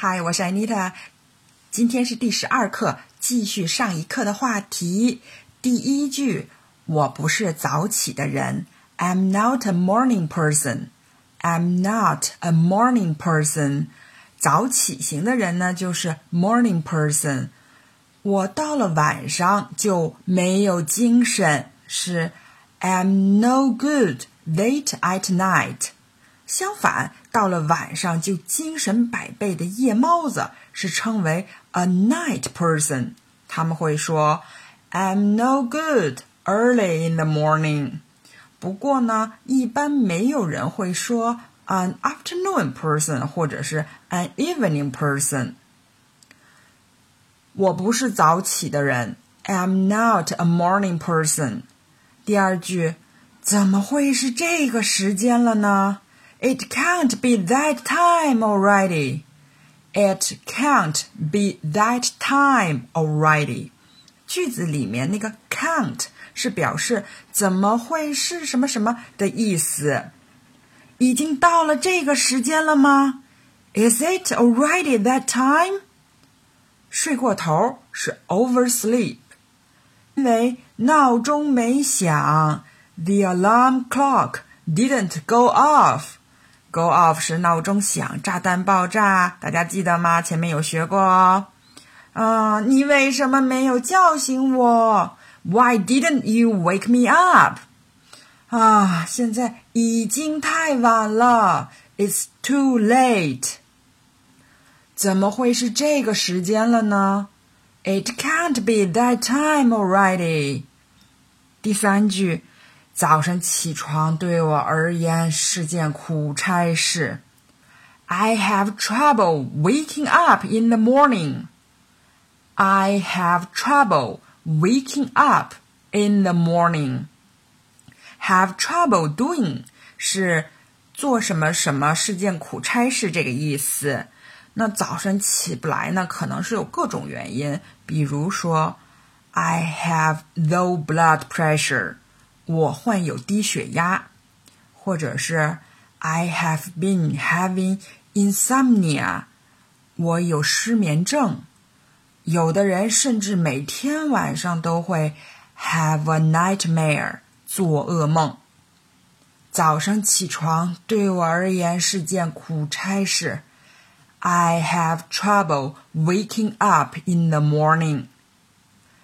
嗨，我是 Anita，今天是第十二课，继续上一课的话题。第一句，我不是早起的人，I'm not a morning person。I'm not a morning person。早起型的人呢，就是 morning person。我到了晚上就没有精神，是 I'm no good late at night。相反，到了晚上就精神百倍的夜猫子是称为 a night person。他们会说 "I'm no good early in the morning"。不过呢，一般没有人会说 "an afternoon person" 或者是 "an evening person"。我不是早起的人，I'm not a morning person。第二句，怎么会是这个时间了呢 ？It can't be that time already. It can't be that time already. 句子里面那个 can't 是表示怎么会是什么什么的意思。已经到了这个时间了吗？Is it already that time？睡过头是 oversleep，因为闹钟没响，the alarm clock didn't go off。 Go off 是闹钟响，炸弹爆炸，大家记得吗？前面有学过哦。啊，你为什么没有叫醒我？Why didn't you wake me up？啊，现在已经太晚了，It's too late。怎么会是这个时间了呢？It can't be that time already。第三句。早上起床对我而言是件苦差事。I have trouble waking up in the morning. I have trouble waking up in the morning. Have trouble doing 是做什么什么是件苦差事这个意思。那早上起不来呢，可能是有各种原因，比如说，I have low blood pressure。我患有低血压，或者是 I have been having insomnia，我有失眠症。有的人甚至每天晚上都会 have a nightmare，做噩梦。早上起床对我而言是件苦差事。I have trouble waking up in the morning。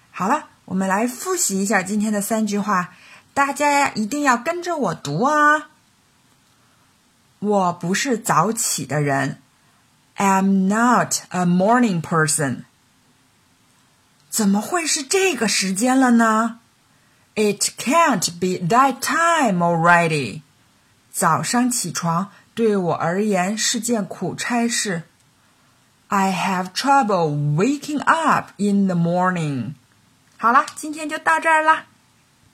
好了，我们来复习一下今天的三句话。大家，一定要跟着我读啊！我不是早起的人，I'm not a morning person。怎么会是这个时间了呢？It can't be that time already。早上起床对我而言是件苦差事。I have trouble waking up in the morning。好了，今天就到这儿了。